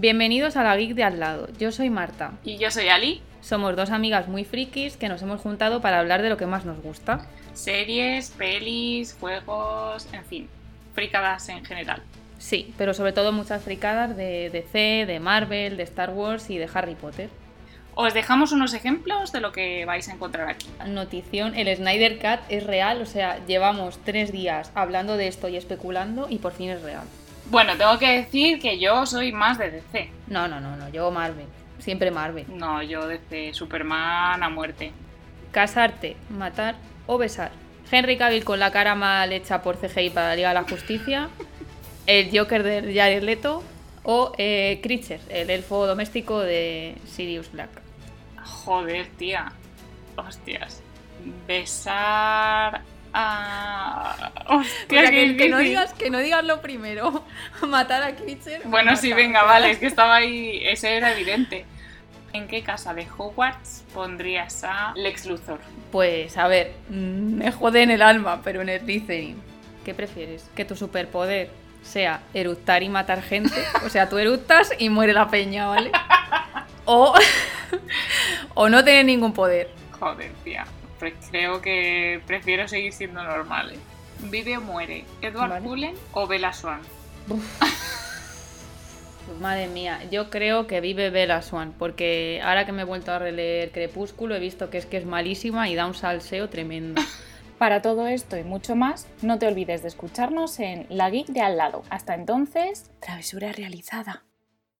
Bienvenidos a la Geek de al lado. Yo soy Marta. Y yo soy Ali. Somos dos amigas muy frikis que nos hemos juntado para hablar de lo que más nos gusta. Series, pelis, juegos, en fin, fricadas en general. Sí, pero sobre todo muchas fricadas de DC, de Marvel, de Star Wars y de Harry Potter. Os dejamos unos ejemplos de lo que vais a encontrar aquí. Notición, el Snyder Cut es real, o sea, llevamos tres días hablando de esto y especulando y por fin es real. Bueno, tengo que decir que yo soy más de DC. No, no, no, no, yo Marvel. Siempre Marvel. No, yo DC, Superman a muerte. Casarte, matar o besar. Henry Cavill con la cara mal hecha por CGI para la Liga de la Justicia. El Joker de Jared Leto. O eh, Creature, el elfo doméstico de Sirius Black. Joder, tía. Hostias. Besar a... Hostia, que, que no digas, que no digas lo primero. Matar a Creature. Bueno, sí, matar. venga, vale, es que estaba ahí, ese era evidente. ¿En qué casa de Hogwarts pondrías a Lex Luthor? Pues a ver, mm, me jode en el alma, pero en el Slytherin. ¿Qué prefieres? ¿Que tu superpoder sea eructar y matar gente? O sea, tú eructas y muere la peña, ¿vale? O, o no tener ningún poder. Joder, tía. Pues creo que prefiero seguir siendo normal. ¿eh? ¿Vive o muere? ¿Edward Vale. Cullen o Bella Swan? Madre mía, yo creo que vive Bella Swan, porque ahora que me he vuelto a releer Crepúsculo he visto que es que es malísima y da un salseo tremendo. Para todo esto y mucho más, no te olvides de escucharnos en La Geek de al lado. Hasta entonces, travesura realizada.